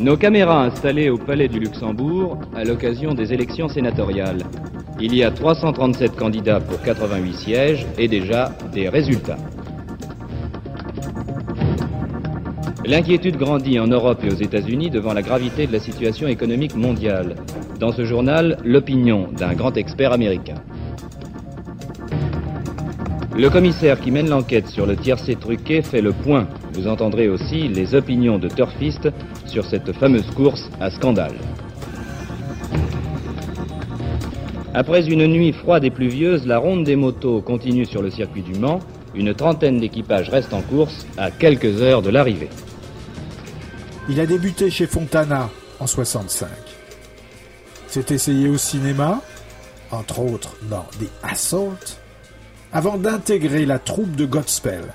Nos caméras installées au Palais du Luxembourg à l'occasion des élections sénatoriales. Il y a 337 candidats pour 88 sièges et déjà des résultats. L'inquiétude grandit en Europe et aux États-Unis devant la gravité de la situation économique mondiale. Dans ce journal, l'opinion d'un grand expert américain. Le commissaire qui mène l'enquête sur le tiercé truqué fait le point. Vous entendrez aussi les opinions de turfistes sur cette fameuse course à scandale. Après une nuit froide et pluvieuse, la ronde des motos continue sur le circuit du Mans. Une trentaine d'équipages restent en course à quelques heures de l'arrivée. Il a débuté chez Fontana en 65. S'est essayé au cinéma, entre autres dans The Assault, avant d'intégrer la troupe de Godspell.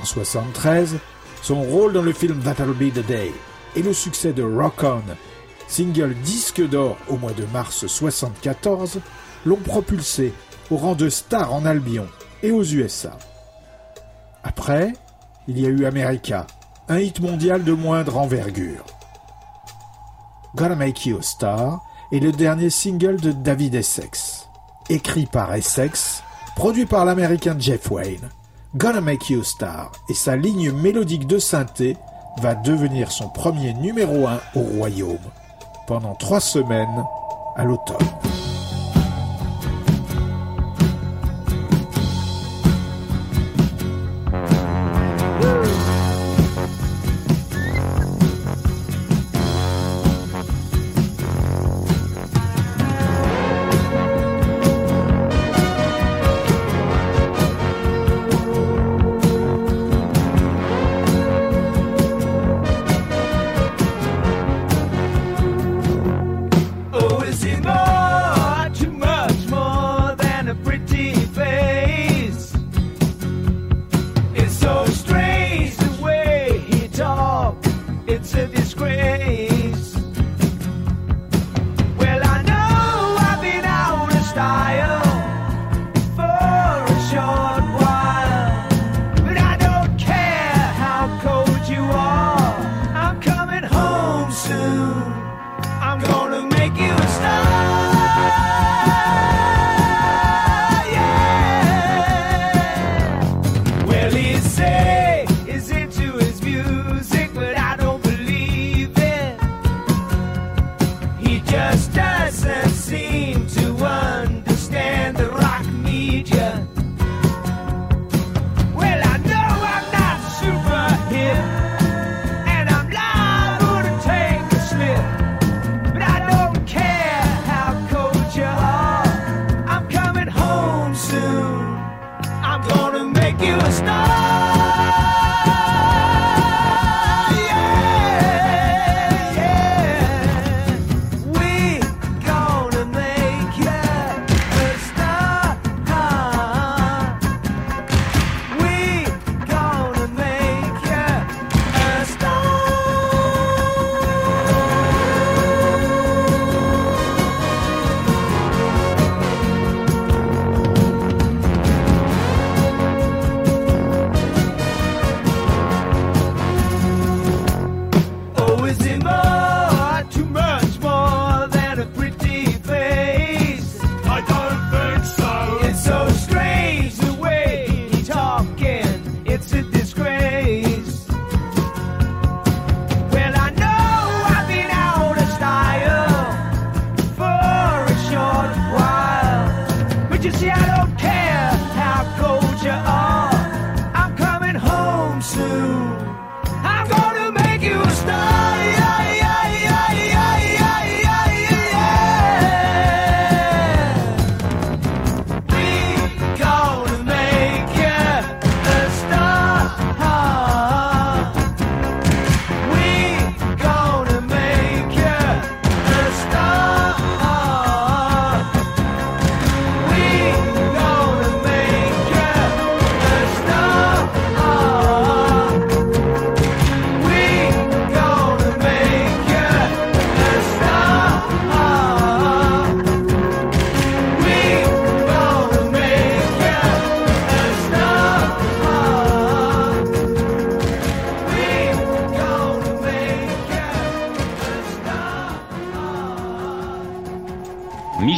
En 73, son rôle dans le film That'll Be the Day et le succès de Rock On, single disque d'or au mois de mars 74, l'ont propulsé au rang de star en Albion et aux USA. Après, il y a eu America, un hit mondial de moindre envergure. Gonna Make You a Star est le dernier single de David Essex. Écrit par Essex, produit par l'américain Jeff Wayne, Gonna Make You a Star et sa ligne mélodique de synthé va devenir son premier numéro 1 au royaume pendant trois semaines à l'automne.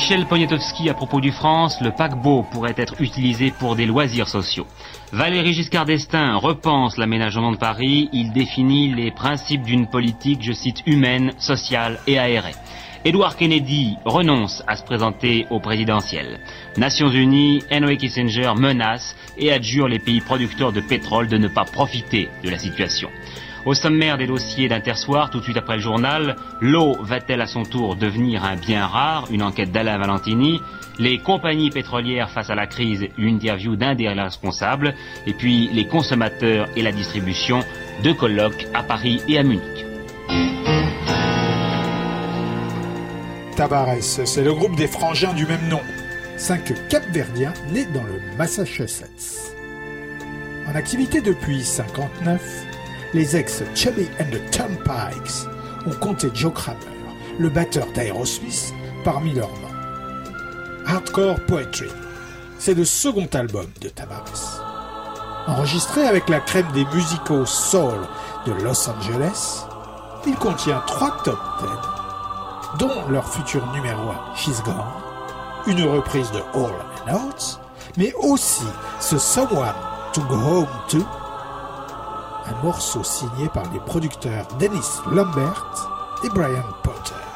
Michel Poniatowski à propos du France, le paquebot pourrait être utilisé pour des loisirs sociaux. Valéry Giscard d'Estaing repense l'aménagement de Paris, il définit les principes d'une politique, je cite, humaine, sociale et aérée. Edward Kennedy renonce à se présenter au présidentiel. Nations Unies, Henry Kissinger menace et adjure les pays producteurs de pétrole de ne pas profiter de la situation. Au sommaire des dossiers d'Intersoir, tout de suite après le journal, l'eau va-t-elle à son tour devenir un bien rare? Une enquête d'Alain Valentini. Les compagnies pétrolières face à la crise, une interview d'un des responsables. Et puis les consommateurs et la distribution, deux colloques à Paris et à Munich. Tavares, c'est le groupe des frangins du même nom, cinq capverdiens nés dans le Massachusetts. En activité depuis 59, les ex Chubby and the Turnpikes ont compté Joe Kramer, le batteur d'Aerosmith, parmi leurs membres. Hardcore Poetry, c'est le second album de Tavares. Enregistré avec la crème des musicaux soul de Los Angeles, il contient trois top 10 dont leur futur numéro 1, She's Gone, une reprise de All and Out, mais aussi ce Someone to Go Home To, un morceau signé par les producteurs Dennis Lambert et Brian Potter.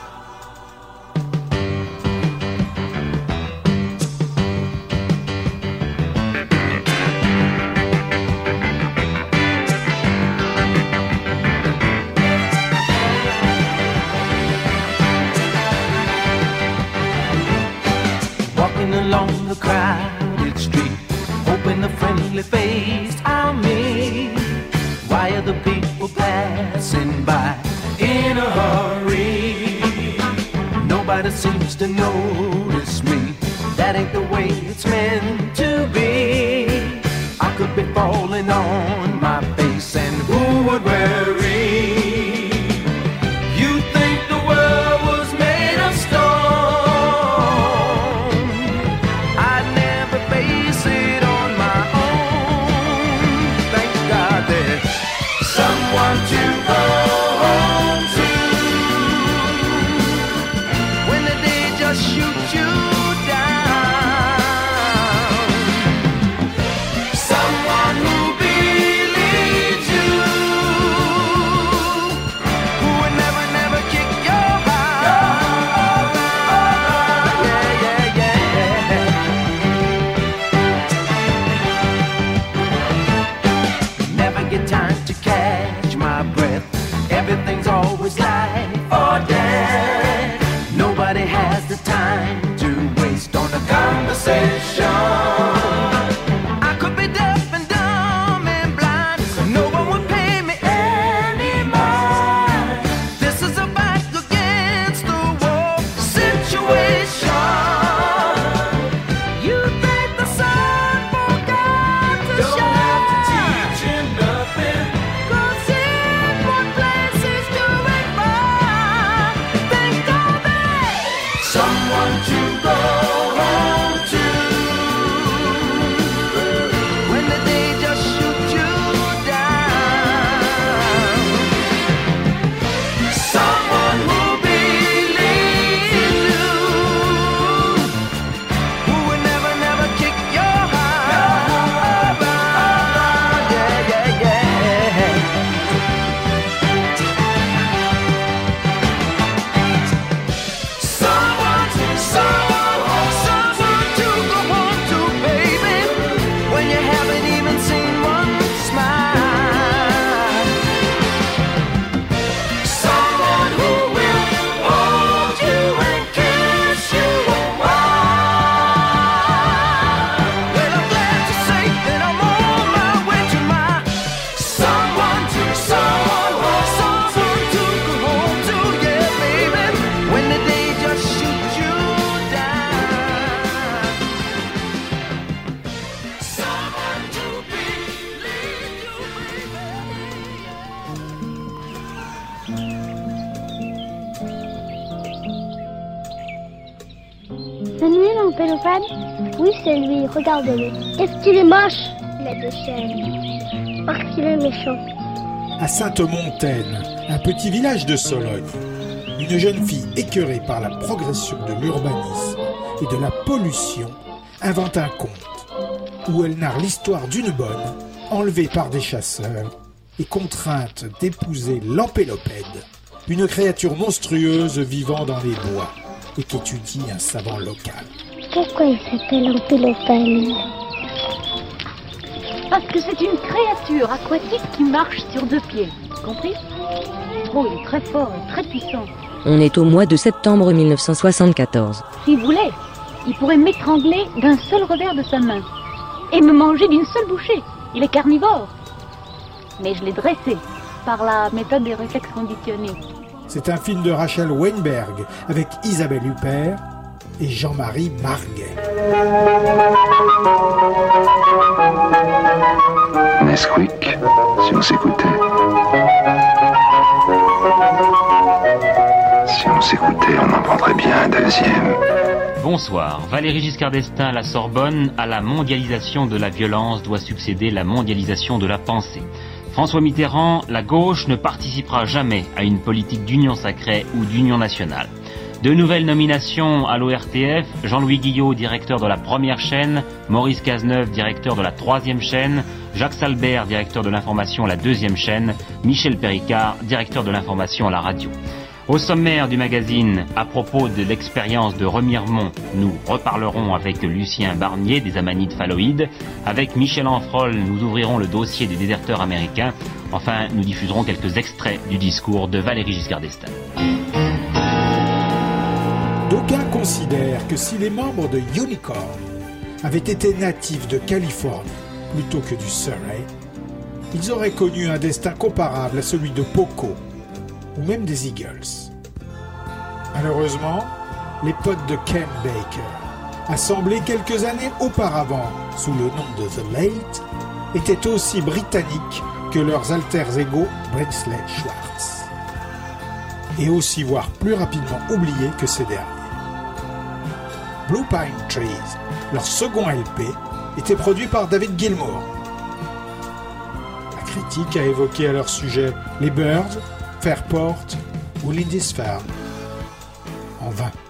sensation. Oui, c'est lui, regardez-le. Est-ce qu'il est moche? Il a. Parce qu'il est méchant. À Sainte-Montaine, un petit village de Sologne, une jeune fille écœurée par la progression de l'urbanisme et de la pollution, invente un conte où elle narre l'histoire d'une bonne enlevée par des chasseurs et contrainte d'épouser l'empélopède, une créature monstrueuse vivant dans les bois et qu'étudie un savant local. Pourquoi il s'appelle Empélopède Parce que c'est une créature aquatique qui marche sur deux pieds. Compris? Oh, il est très fort et très puissant. On est au mois de septembre 1974. S'il voulait, il pourrait m'étrangler d'un seul revers de sa main et me manger d'une seule bouchée. Il est carnivore. Mais je l'ai dressé par la méthode des réflexes conditionnés. C'est un film de Rachel Weinberg avec Isabelle Huppert et Jean-Marie Marguet. Nesquik, si on s'écoutait. Si on s'écoutait, on en prendrait bien un deuxième. Bonsoir. Valéry Giscard d'Estaing à la Sorbonne, à la mondialisation de la violence doit succéder la mondialisation de la pensée. François Mitterrand, la gauche ne participera jamais à une politique d'union sacrée ou d'union nationale. De nouvelles nominations à l'ORTF, Jean-Louis Guillot, directeur de la première chaîne, Maurice Cazeneuve, directeur de la troisième chaîne, Jacques Salbert, directeur de l'information à la deuxième chaîne, Michel Péricard, directeur de l'information à la radio. Au sommaire du magazine, à propos de l'expérience de Remiremont, nous reparlerons avec Lucien Barnier des amanites phalloïdes. Avec Michel Anfrol, nous ouvrirons le dossier des déserteurs américains. Enfin, nous diffuserons quelques extraits du discours de Valéry Giscard d'Estaing. D'aucuns considèrent que si les membres de Unicorn avaient été natifs de Californie plutôt que du Surrey, ils auraient connu un destin comparable à celui de Poco ou même des Eagles. Malheureusement, les potes de Ken Baker, assemblés quelques années auparavant sous le nom de The Late, étaient aussi britanniques que leurs alters égaux Brinsley Schwartz. Et aussi voire plus rapidement oubliés que ces derniers. Blue Pine Trees, leur second LP, était produit par David Gilmour. La critique a évoqué à leur sujet les Birds, Fairport ou Lindisfarne. En vain.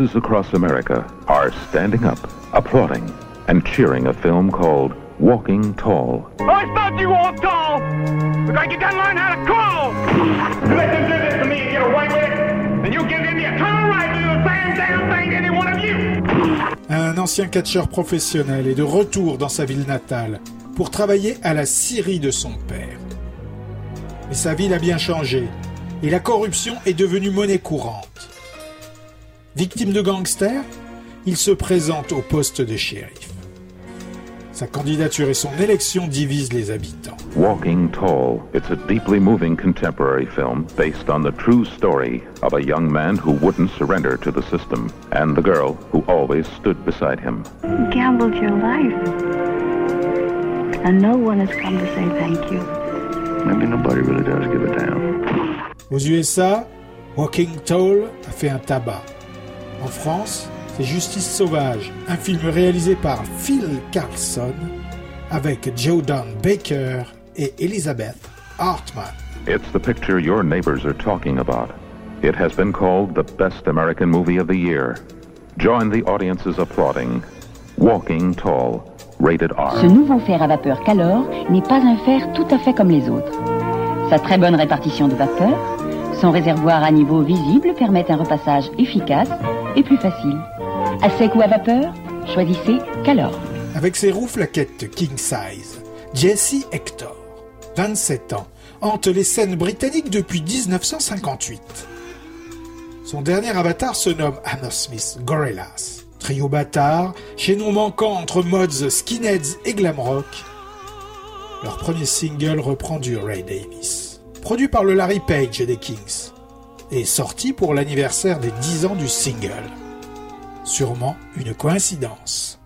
Across America are standing up, applauding, and cheering a film called Walking Tall. I thought you walked tall! Look like you gotta learn how to crawl! You let them do this to me and get away with it, and you give them the eternal right to do the same damn thing to any one of you! Un ancien catcheur professionnel est de retour dans sa ville natale pour travailler à la scierie de son père. Mais sa ville a bien changé et la corruption est devenue monnaie courante. Victime de gangsters, il se présente au poste de shérif. Sa candidature et son élection divisent les habitants. Walking Tall. It's a deeply moving contemporary film based on the true story of a young man who wouldn't surrender to the system and the girl who always stood beside him. You gambled your life. And no one has come to say thank you. Maybe nobody really does give a damn. Aux USA, Walking Tall a fait un tabac. En France, c'est Justice Sauvage, un film réalisé par Phil Carlson avec Jordan Baker et Elizabeth Hartman. It's the picture your neighbors are talking about. It has been called the best American movie of the year. Join the audiences applauding Walking Tall, rated R. Ce nouveau fer à vapeur Calor n'est pas un fer tout à fait comme les autres. Sa très bonne répartition de vapeur, son réservoir à niveau visible permettent un repassage efficace et plus facile. À sec ou à vapeur, choisissez Calor. Avec ses roues flaquettes king size, Jesse Hector, 27 ans, hante les scènes britanniques depuis 1958. Son dernier avatar se nomme Hammersmith Gorillaz. Trio bâtard, chaînon manquant entre mods skinheads et glam rock. Leur premier single reprend du Ray Davis. Produit par le Larry Page des Kings. Et sorti pour l'anniversaire des 10 ans du single. Sûrement une coïncidence.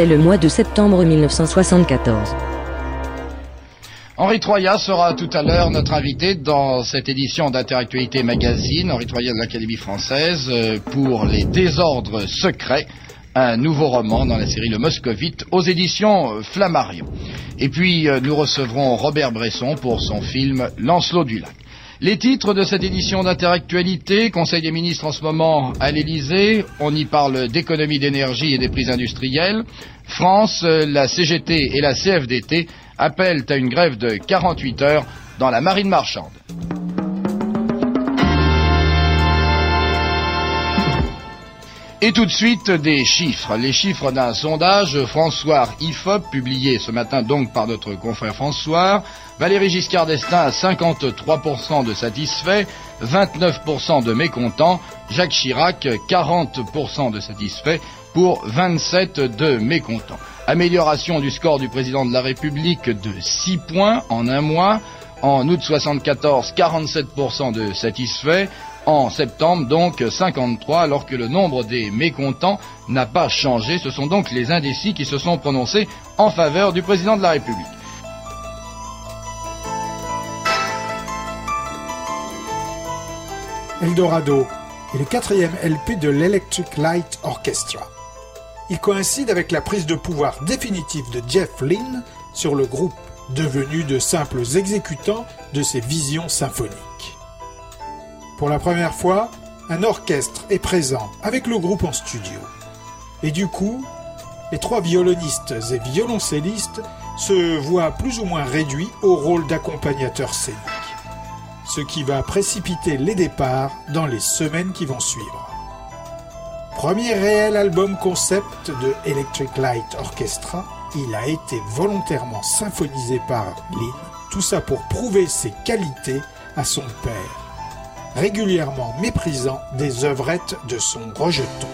C'est le mois de septembre 1974. Henri Troya sera tout à l'heure notre invité dans cette édition d'Interactualité Magazine, Henri Troya de l'Académie française, euh, pour Les désordres secrets, un nouveau roman dans la série Le Moscovite aux éditions euh, Flammarion. Et puis euh, nous recevrons Robert Bresson pour son film Lancelot du Lac. Les titres de cette édition d'Interactualité, Conseil des ministres en ce moment à l'Elysée, on y parle d'économie d'énergie et des prix industriels. France, euh, la CGT et la CFDT appellent à une grève de 48 heures dans la marine marchande. Et tout de suite des chiffres. Les chiffres d'un sondage François IFOP, publié ce matin donc par notre confrère François. Valérie Giscard d'Estaing à 53% de satisfaits, 29% de mécontents. Jacques Chirac, 40% de satisfaits pour 27 de mécontents. Amélioration du score du président de la République de 6 points en un mois. En août 74, 47% de satisfaits. En septembre, donc 53, alors que le nombre des mécontents n'a pas changé. Ce sont donc les indécis qui se sont prononcés en faveur du président de la République. Eldorado est le quatrième LP de l'Electric Light Orchestra. Il coïncide avec la prise de pouvoir définitive de Jeff Lynne sur le groupe, devenu de simples exécutants de ses visions symphoniques. Pour la première fois, un orchestre est présent avec le groupe en studio. Et du coup, les trois violonistes et violoncellistes se voient plus ou moins réduits au rôle d'accompagnateurs scéniques. Ce qui va précipiter les départs dans les semaines qui vont suivre. Premier réel album concept de Electric Light Orchestra, il a été volontairement symphonisé par Lynn, tout ça pour prouver ses qualités à son père, régulièrement méprisant des œuvrettes de son rejeton.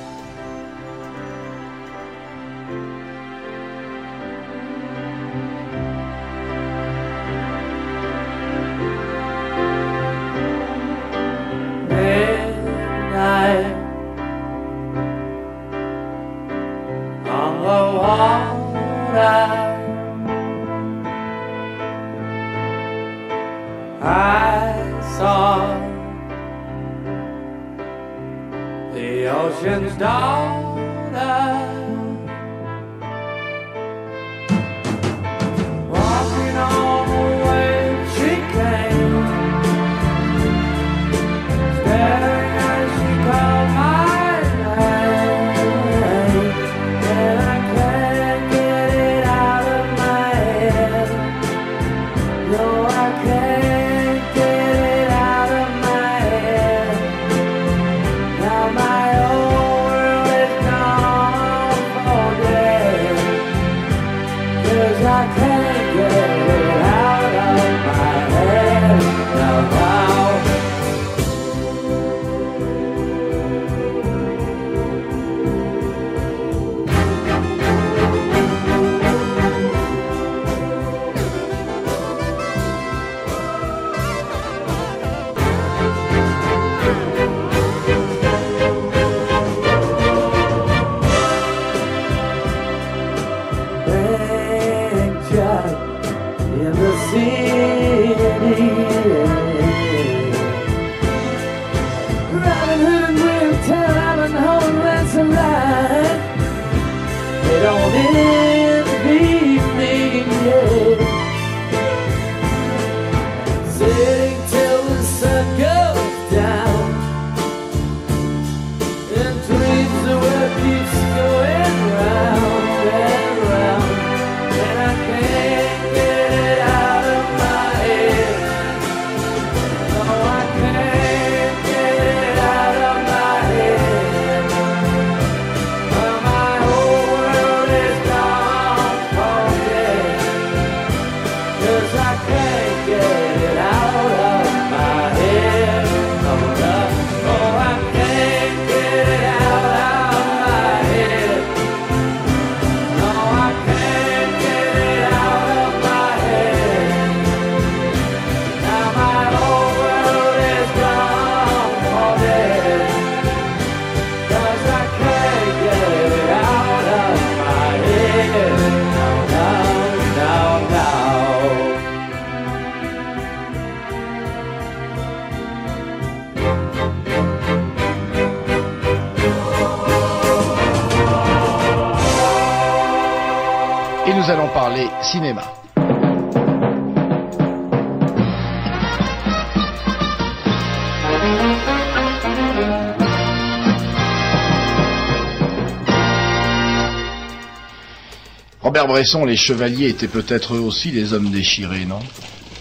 Robert Bresson, les chevaliers étaient peut-être eux aussi des hommes déchirés, non?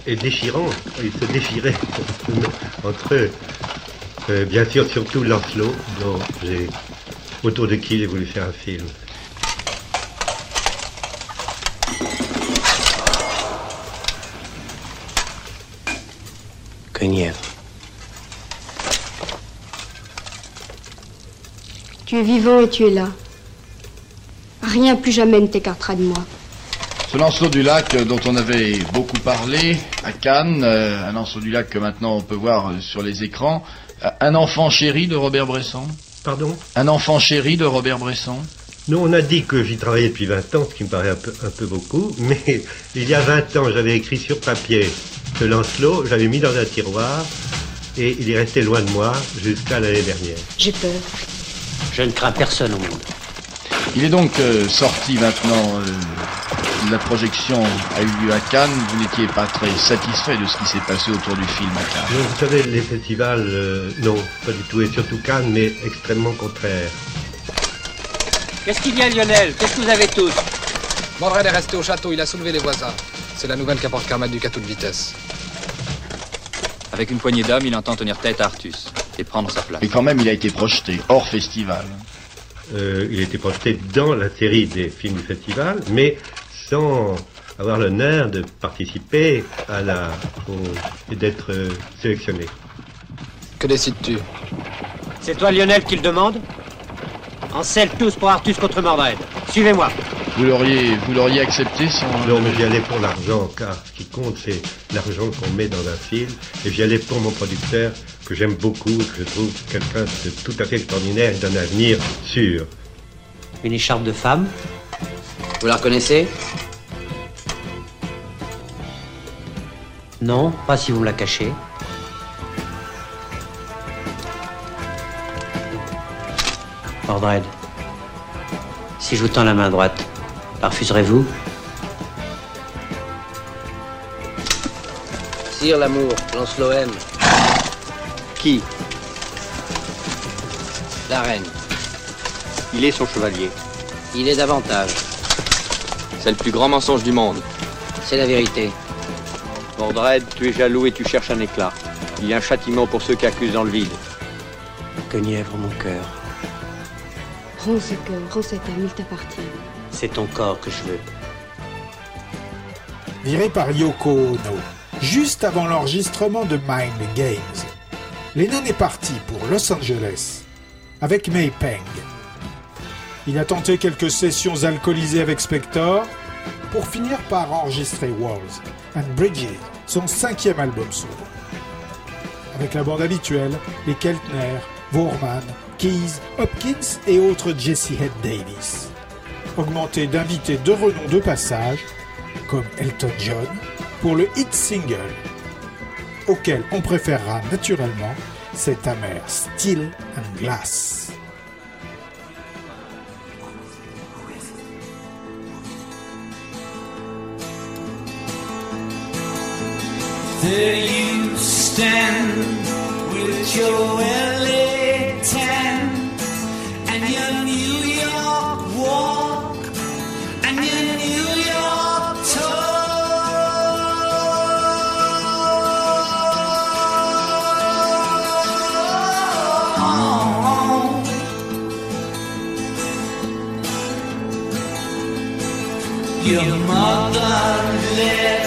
Et déchirants, ils se déchiraient entre eux. Euh, bien sûr, surtout Lancelot, dont autour de qui j'ai voulu faire un film. Tu es vivant et tu es là. Rien plus jamais ne t'écartera de moi. Ce Lancelot du lac dont on avait beaucoup parlé à Cannes, euh, un Lancelot du lac que maintenant on peut voir sur les écrans, Euh, un enfant chéri de Robert Bresson. Pardon? Un enfant chéri de Robert Bresson. Nous, on a dit que j'y travaillais depuis 20 ans, ce qui me paraît un peu, un peu beaucoup, mais il y a 20 ans, j'avais écrit sur papier ce Lancelot, j'avais mis dans un tiroir, et il est resté loin de moi jusqu'à l'année dernière. J'ai peur. Je ne crains personne au monde. Il est donc euh, sorti maintenant, euh, la projection a eu lieu à Cannes, vous n'étiez pas très satisfait de ce qui s'est passé autour du film à Cannes. Non, vous savez, les festivals, euh, non, pas du tout, et surtout Cannes, mais extrêmement contraire. Qu'est-ce qu'il y a, Lionel? Qu'est-ce que vous avez tous? Mordred est resté au château, il a soulevé les voisins. C'est la nouvelle qu'apporte Kermit du à toute vitesse. Avec une poignée d'hommes, il entend tenir tête à Artus et prendre sa place. Et quand même, il a été projeté hors festival. Euh, il était projeté dans la série des films du festival, mais sans avoir l'honneur de participer à la au- et d'être euh, sélectionné. Que décides-tu? C'est toi, Lionel, qui le demande? En selle tous pour Artus contre Mordred. Suivez-moi. Vous l'auriez, vous l'auriez accepté sans... Non, mais j'y allais pour l'argent, car ce qui compte, c'est l'argent qu'on met dans un film. Et j'y allais pour mon producteur, que j'aime beaucoup, que je trouve quelqu'un de tout à fait extraordinaire et d'un avenir sûr. Une écharpe de femme Vous la reconnaissez? Non, pas si vous me la cachez. Mordred, si je vous tends la main droite, la refuserez-vous? Sire l'amour, Lancelot aime. Qui? La reine. Il est son chevalier. Il est davantage. C'est le plus grand mensonge du monde. C'est la vérité. Mordred, tu es jaloux et tu cherches un éclat. Il y a un châtiment pour ceux qui accusent dans le vide. Guenièvre, mon cœur, Rends ce cœur, rends cette âme, il t'appartient. c'est ton corps que je veux. Viré par Yoko Ono, juste avant l'enregistrement de Mind Games, Lennon est parti pour Los Angeles avec May Peng. Il a tenté quelques sessions alcoolisées avec Spector pour finir par enregistrer Walls and Bridges, son cinquième album solo. Avec la bande habituelle, les Keltner, Vorman, Keys, Hopkins et autres Jesse Head Davis. Augmenté d'invités de renom de passage, comme Elton John, pour le hit single, auquel on préférera naturellement cet amer Steel and Glass. There you stand with your Your mother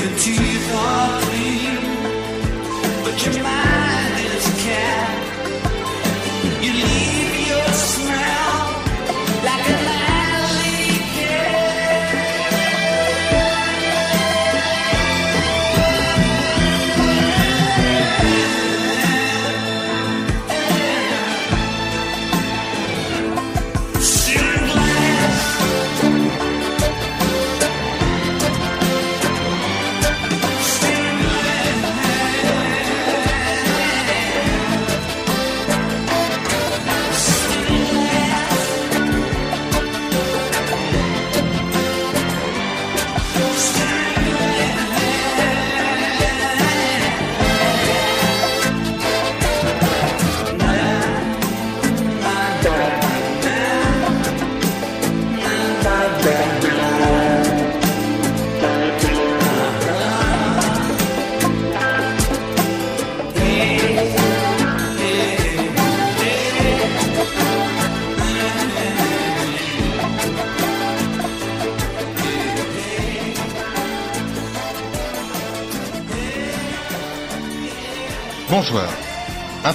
your teeth are clean, but your mind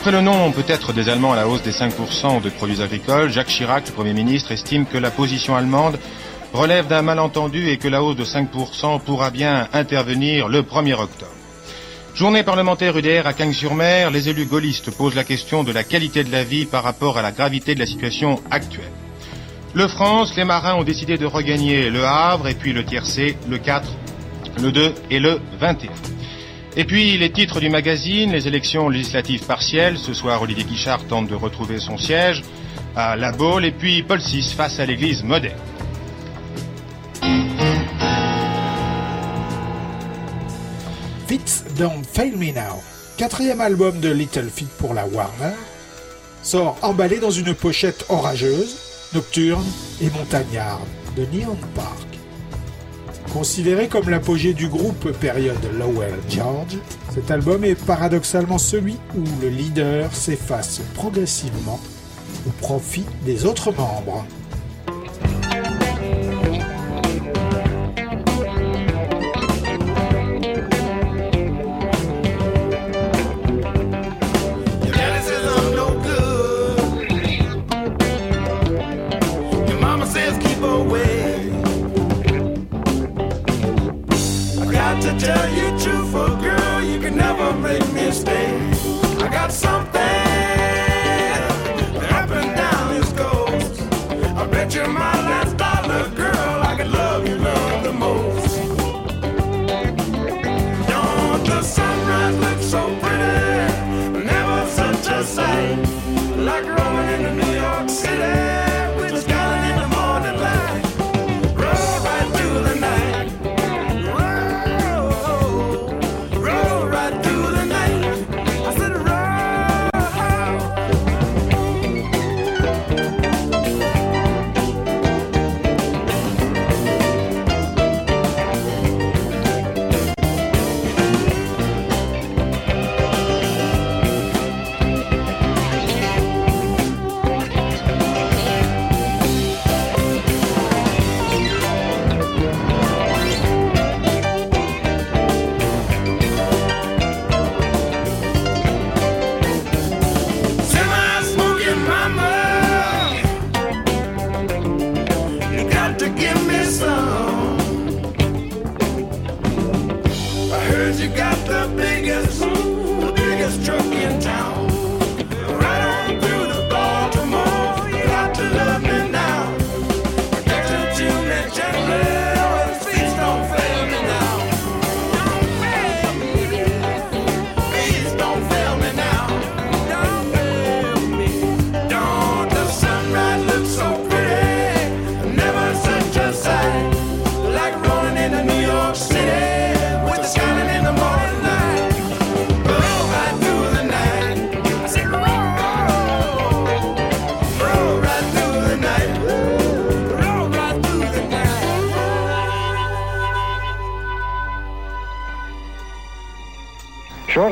Après le nom peut-être des Allemands à la hausse des 5% de produits agricoles, Jacques Chirac, le Premier ministre, estime que la position allemande relève d'un malentendu et que la hausse de 5% pourra bien intervenir le 1er octobre. Journée parlementaire UDR à Cagnes-sur-Mer, les élus gaullistes posent la question de la qualité de la vie par rapport à la gravité de la situation actuelle. Le France, les marins ont décidé de regagner le Havre et puis le tiercé le 4, le 2 et le 21. Et puis les titres du magazine, les élections législatives partielles. Ce soir, Olivier Guichard tente de retrouver son siège à La Baule. Et puis Paul VI face à l'église moderne. Fits Don't Fail Me Now, quatrième album de Little Feat pour la Warner, sort emballé dans une pochette orageuse, nocturne et montagnarde de Neon Park. Considéré comme l'apogée du groupe période Lowell George, cet album est paradoxalement celui où le leader s'efface progressivement au profit des autres membres.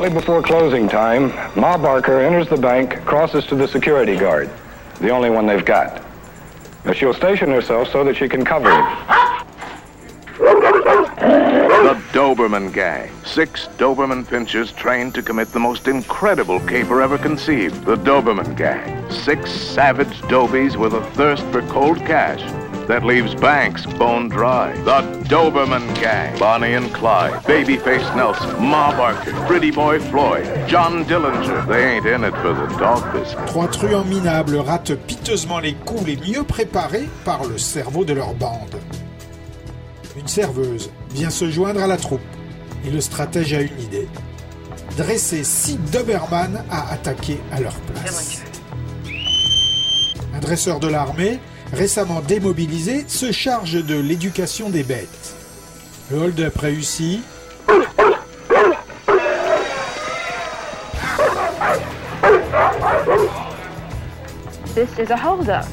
Shortly before closing time, Ma Barker enters the bank, crosses to the security guard, the only one they've got. Now, she'll station herself so that she can cover him. The Doberman Gang. Six Doberman pinchers trained to commit the most incredible caper ever conceived. The Doberman Gang. Six savage dobies with a thirst for cold cash that leaves banks bone dry. The Doberman Gang. Bonnie and Clyde, Babyface Nelson, Ma Barker, Pretty Boy Floyd, John Dillinger. They ain't in it for the dog business. Trois truands minables ratent piteusement les coups les mieux préparés par le cerveau de leur bande. Une serveuse vient se joindre à la troupe et le stratège a une idée. Dresser six Doberman à attaquer à leur place. Un dresseur de l'armée, récemment démobilisé, se charge de l'éducation des bêtes. Le hold-up réussi. This is a holdup.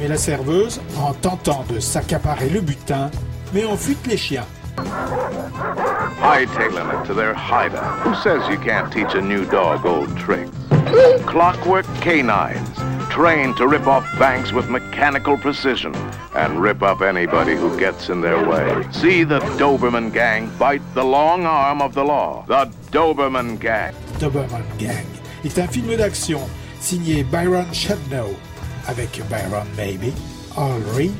Mais la serveuse, en tentant de s'accaparer le butin, met en fuite les chiens. Hightailing it to their hideout. Who says you can't teach a new dog old tricks? Clockwork canines, trained to rip off banks with mechanical precision and rip up anybody who gets in their way. See the Doberman Gang bite the long arm of the law. The Doberman Gang. Doberman Gang est un film d'action signé Byron Shatnow avec Byron Maybe, Al Reed,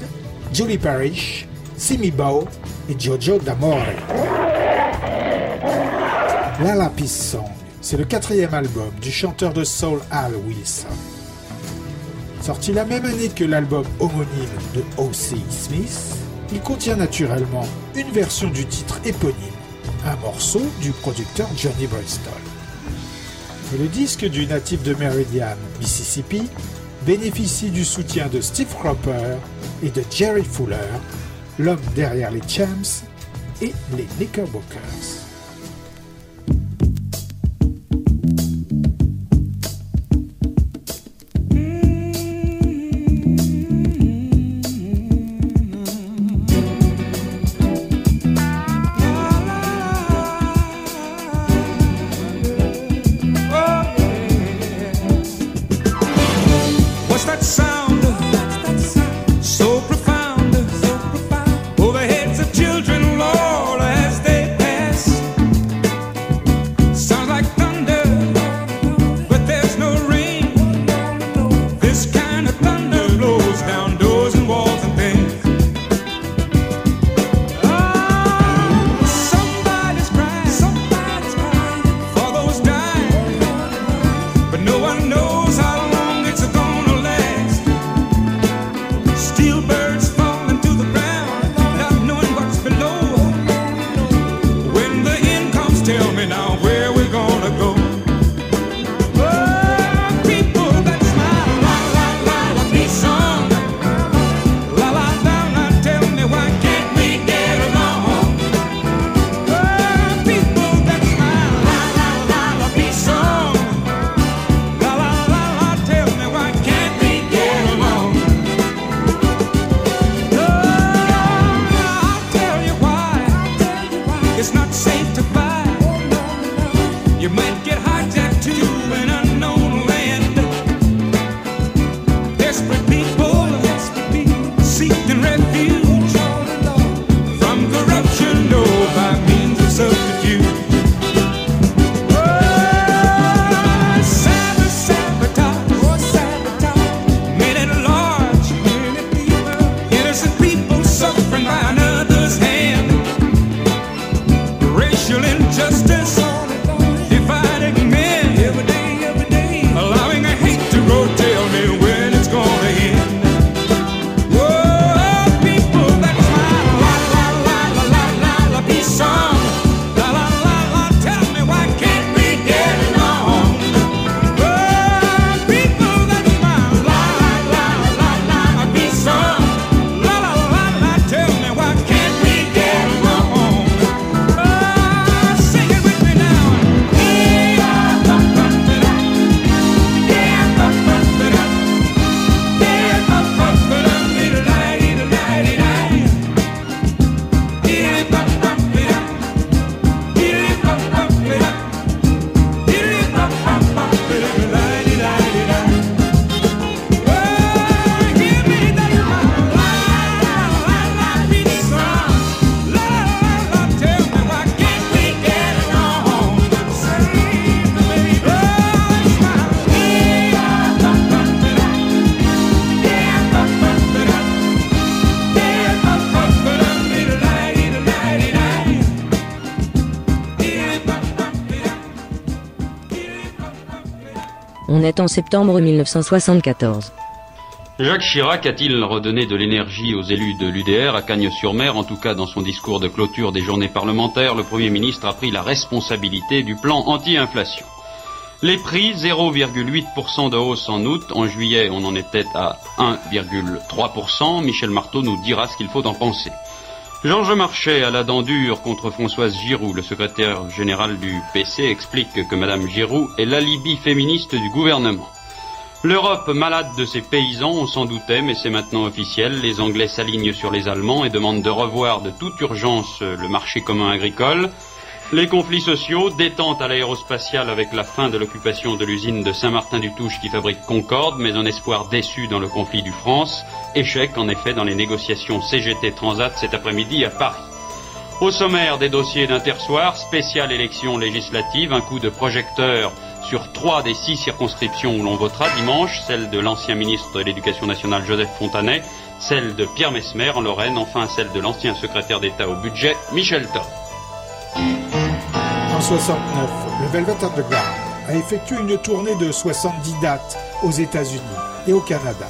Julie Parrish, Simi Bow et Jojo D'Amore. La Lapis Song, c'est le quatrième album du chanteur de soul Al Wilson. Sorti la même année que l'album homonyme de O.C. Smith, il contient naturellement une version du titre éponyme, un morceau du producteur Johnny Bristol. Le disque du natif de Meridian, Mississippi, bénéficie du soutien de Steve Cropper et de Jerry Fuller, l'homme derrière les Champs et les Knickerbockers. Antoinette en septembre 1974. Jacques Chirac a-t-il redonné de l'énergie aux élus de l'UDR à Cagnes-sur-Mer? En tout cas, dans son discours de clôture des journées parlementaires, le Premier ministre a pris la responsabilité du plan anti-inflation. Les prix, 0,8% de hausse en août. En juillet, on en était à 1,3%. Michel Marteau nous dira ce qu'il faut en penser. Georges Marchais à la dent dure contre Françoise Giroud. Le secrétaire général du PC explique que Madame Giroud est l'alibi féministe du gouvernement. L'Europe malade de ses paysans, on s'en doutait, mais c'est maintenant officiel. Les Anglais s'alignent sur les Allemands et demandent de revoir de toute urgence le marché commun agricole. Les conflits sociaux, détente à l'aérospatiale avec la fin de l'occupation de l'usine de Saint-Martin-du-Touche qui fabrique Concorde, mais un espoir déçu dans le conflit du France. Échec en effet dans les négociations CGT Transat cet après-midi à Paris. Au sommaire des dossiers d'Intersoir, spéciale élection législative, un coup de projecteur sur trois des six circonscriptions où l'on votera dimanche, celle de l'ancien ministre de l'Éducation nationale Joseph Fontanet, celle de Pierre Mesmer en Lorraine, enfin celle de l'ancien secrétaire d'État au budget Michel Thor. En 69, le Velvet Underground a effectué une tournée de 70 dates aux États-Unis et au Canada.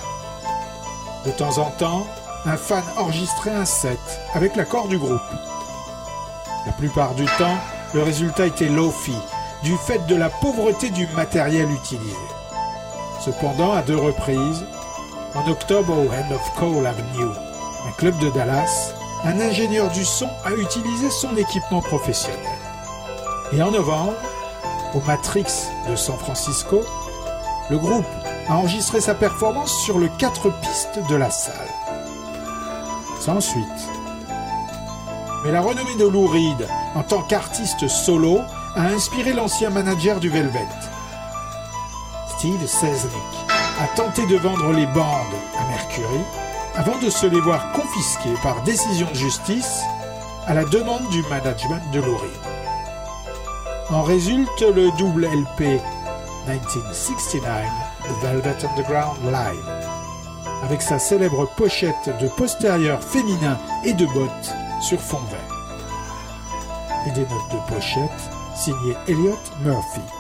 De temps en temps, un fan enregistrait un set avec l'accord du groupe. La plupart du temps, le résultat était low-fi, du fait de la pauvreté du matériel utilisé. Cependant, à deux reprises, en octobre au End of Cole Avenue, un club de Dallas, un ingénieur du son a utilisé son équipement professionnel. Et en novembre, au Matrix de San Francisco, le groupe a enregistré sa performance sur le 4 pistes de la salle. Sans suite. Mais la renommée de Lou Reed en tant qu'artiste solo a inspiré l'ancien manager du Velvet. Steve Sesnick a tenté de vendre les bandes à Mercury avant de se les voir confisquées par décision de justice à la demande du management de Lou Reed. En résulte le double LP 1969 The Velvet Underground Live, avec sa célèbre pochette de postérieurs féminins et de bottes sur fond vert. Et des notes de pochette signées Elliot Murphy.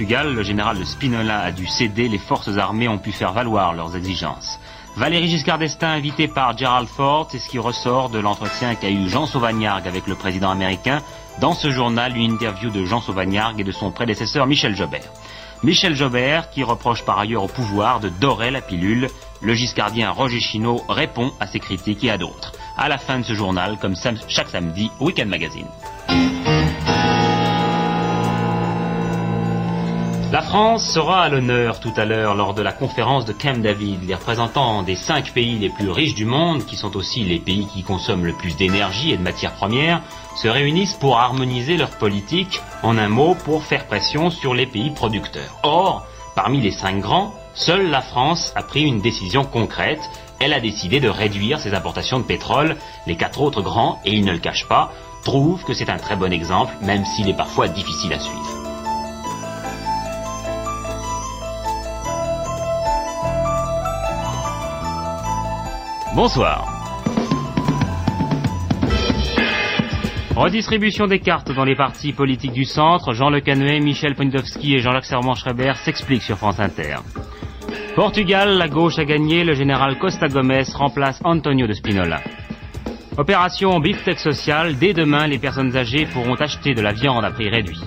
Le général de Spinola a dû céder. Les forces armées ont pu faire valoir leurs exigences. Valéry Giscard d'Estaing invité par Gerald Ford, c'est ce qui ressort de l'entretien qu'a eu Jean Sauvagnargues avec le président américain. Dans ce journal, une interview de Jean Sauvagnargues et de son prédécesseur Michel Jobert. Michel Jobert, qui reproche par ailleurs au pouvoir de dorer la pilule. Le giscardien Roger Chinaud répond à ces critiques et à d'autres. À la fin de ce journal, comme chaque samedi, Weekend Magazine. La France sera à l'honneur tout à l'heure lors de la conférence de Camp David. Les représentants des cinq pays les plus riches du monde, qui sont aussi les pays qui consomment le plus d'énergie et de matières premières, se réunissent pour harmoniser leur politique, en un mot, pour faire pression sur les pays producteurs. Or, parmi les cinq grands, seule la France a pris une décision concrète. Elle a décidé de réduire ses importations de pétrole. Les quatre autres grands, et ils ne le cachent pas, trouvent que c'est un très bon exemple, même s'il est parfois difficile à suivre. Bonsoir. Redistribution des cartes dans les partis politiques du centre. Jean Le Canuet, Michel Poniatowski et Jean-Jacques Servan-Schreiber s'expliquent sur France Inter. Portugal, la gauche a gagné. Le général Costa Gomes remplace Antonio de Spinola. Opération Biftec Social. Dès demain, les personnes âgées pourront acheter de la viande à prix réduit.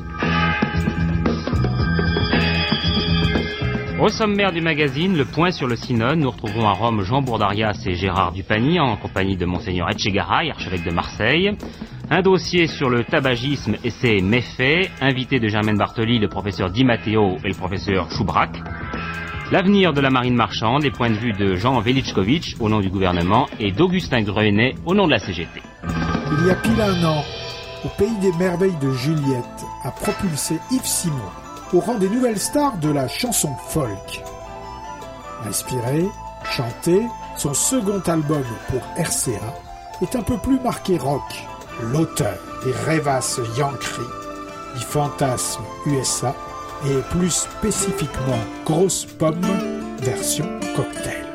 Au sommaire du magazine, le point sur le synode, nous retrouvons à Rome Jean Bourdarias et Gérard Dupagny en compagnie de Monseigneur Etchegaray, archevêque de Marseille. Un dossier sur le tabagisme et ses méfaits, invité de Germaine Bartoli, le professeur Di Matteo et le professeur Choubrac. L'avenir de la marine marchande, les points de vue de Jean Velichkovitch au nom du gouvernement et d'Augustin Grenet au nom de la CGT. Il y a pile un an, au pays des merveilles de Juliette, a propulsé Yves Simon au rang des nouvelles stars de la chanson folk. Inspiré, chanté, son second album pour RCA est un peu plus marqué rock. L'auteur des rêvasses Yankee, du fantasme USA et plus spécifiquement Grosse Pomme version cocktail.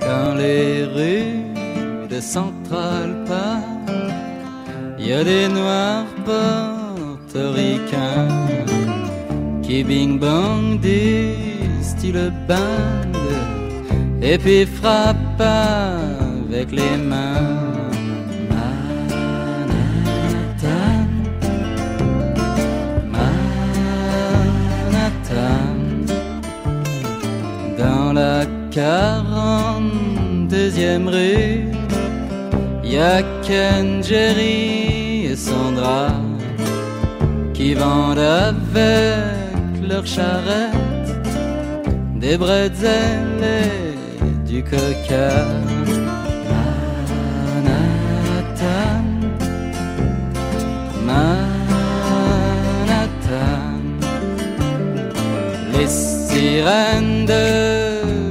Dans les rues de Central il y a des noirs portoricains qui bing bang du style band et puis frappent avec les mains. Manhattan, Manhattan, dans la 42e rue, y a Ken, Jerry Sandra qui vendent avec leur charrette des bretzels et du coca. Manhattan, Manhattan, les sirènes de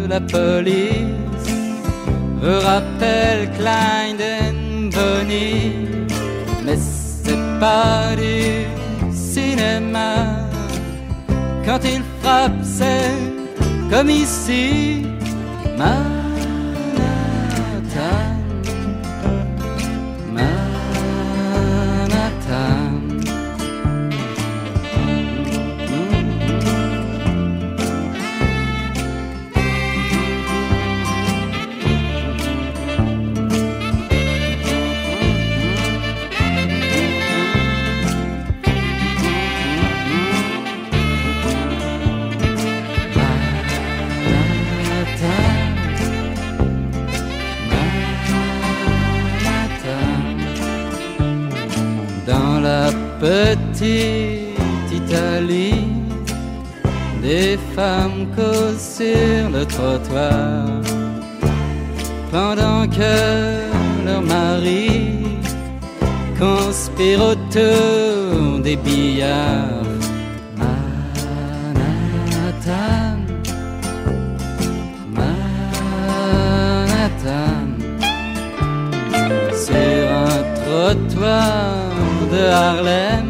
la police me rappellent Klein and Bonnie, pas du cinéma. Quand il frappe, c'est comme ici, trottoir pendant que leur mari conspire autour des billards. Manhattan, Manhattan, sur un trottoir de Harlem,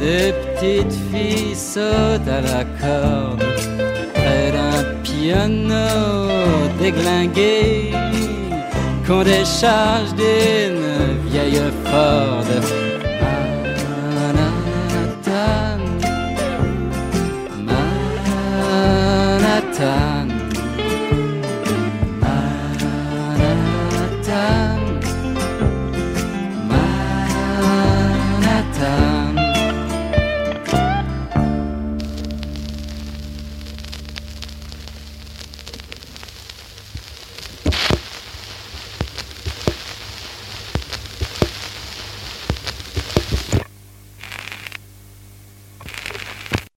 des petites filles sautent à la corde déglingué qu'on décharge Ford.